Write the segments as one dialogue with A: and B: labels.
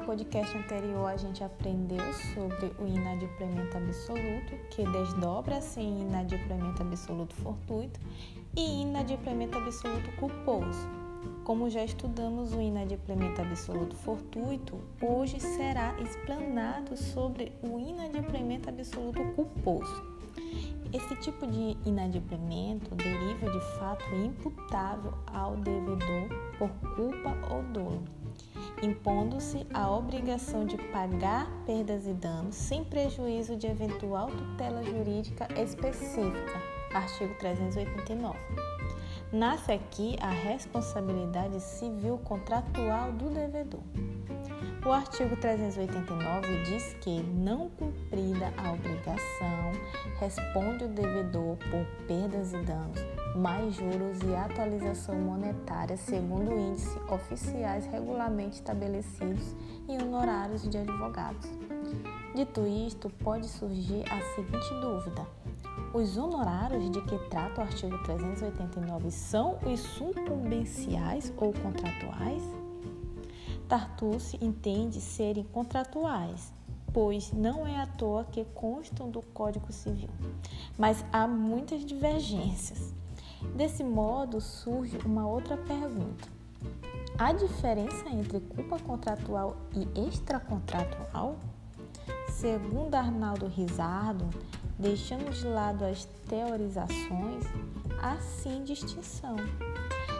A: podcast anterior a gente aprendeu sobre o inadimplemento absoluto, que desdobra-se em inadimplemento absoluto fortuito e inadimplemento absoluto culposo. Como já estudamos o inadimplemento absoluto fortuito, hoje será explanado sobre o inadimplemento absoluto culposo. Esse tipo de inadimplemento deriva de fato imputável ao devedor por culpa ou dolo, impondo-se a obrigação de pagar perdas e danos sem prejuízo de eventual tutela jurídica específica. Artigo 389. Nasce aqui a responsabilidade civil contratual do devedor. O artigo 389 diz que, não cumprida a obrigação, responde o devedor por perdas e danos, mais juros e atualização monetária segundo índice oficiais regularmente estabelecidos e honorários de advogados. Dito isto, pode surgir a seguinte dúvida: os honorários de que trata o artigo 389 são os sucumbenciais ou contratuais? Tartucci entende serem contratuais, pois não é à toa que constam do Código Civil, mas há muitas divergências. Desse modo surge uma outra pergunta: há diferença entre culpa contratual e extracontratual? Segundo Arnaldo Rizardo, deixando de lado as teorizações, há sim distinção.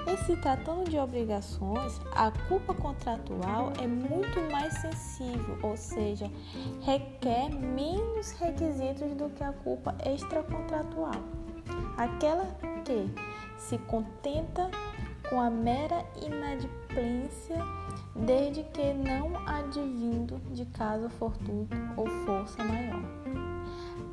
A: Em se tratando de obrigações, a culpa contratual é muito mais sensível, ou seja, requer menos requisitos do que a culpa extracontratual, aquela que se contenta com a mera inadimplência desde que não advindo de caso fortuito ou força maior.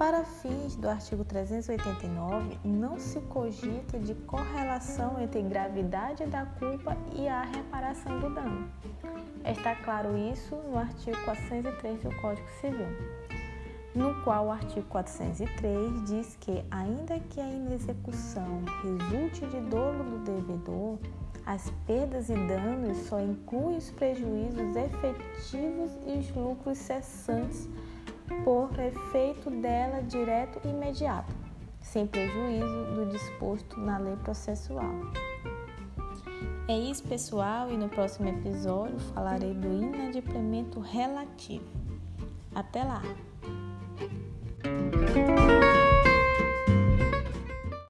A: Para fins do artigo 389, não se cogita de correlação entre gravidade da culpa e a reparação do dano. Está claro isso no artigo 403 do Código Civil, no qual o artigo 403 diz que, ainda que a inexecução resulte de dolo do devedor, as perdas e danos só incluem os prejuízos efetivos e os lucros cessantes por efeito dela direto e imediato, sem prejuízo do disposto na lei processual. É isso, pessoal, e no próximo episódio falarei do inadimplemento relativo. Até lá!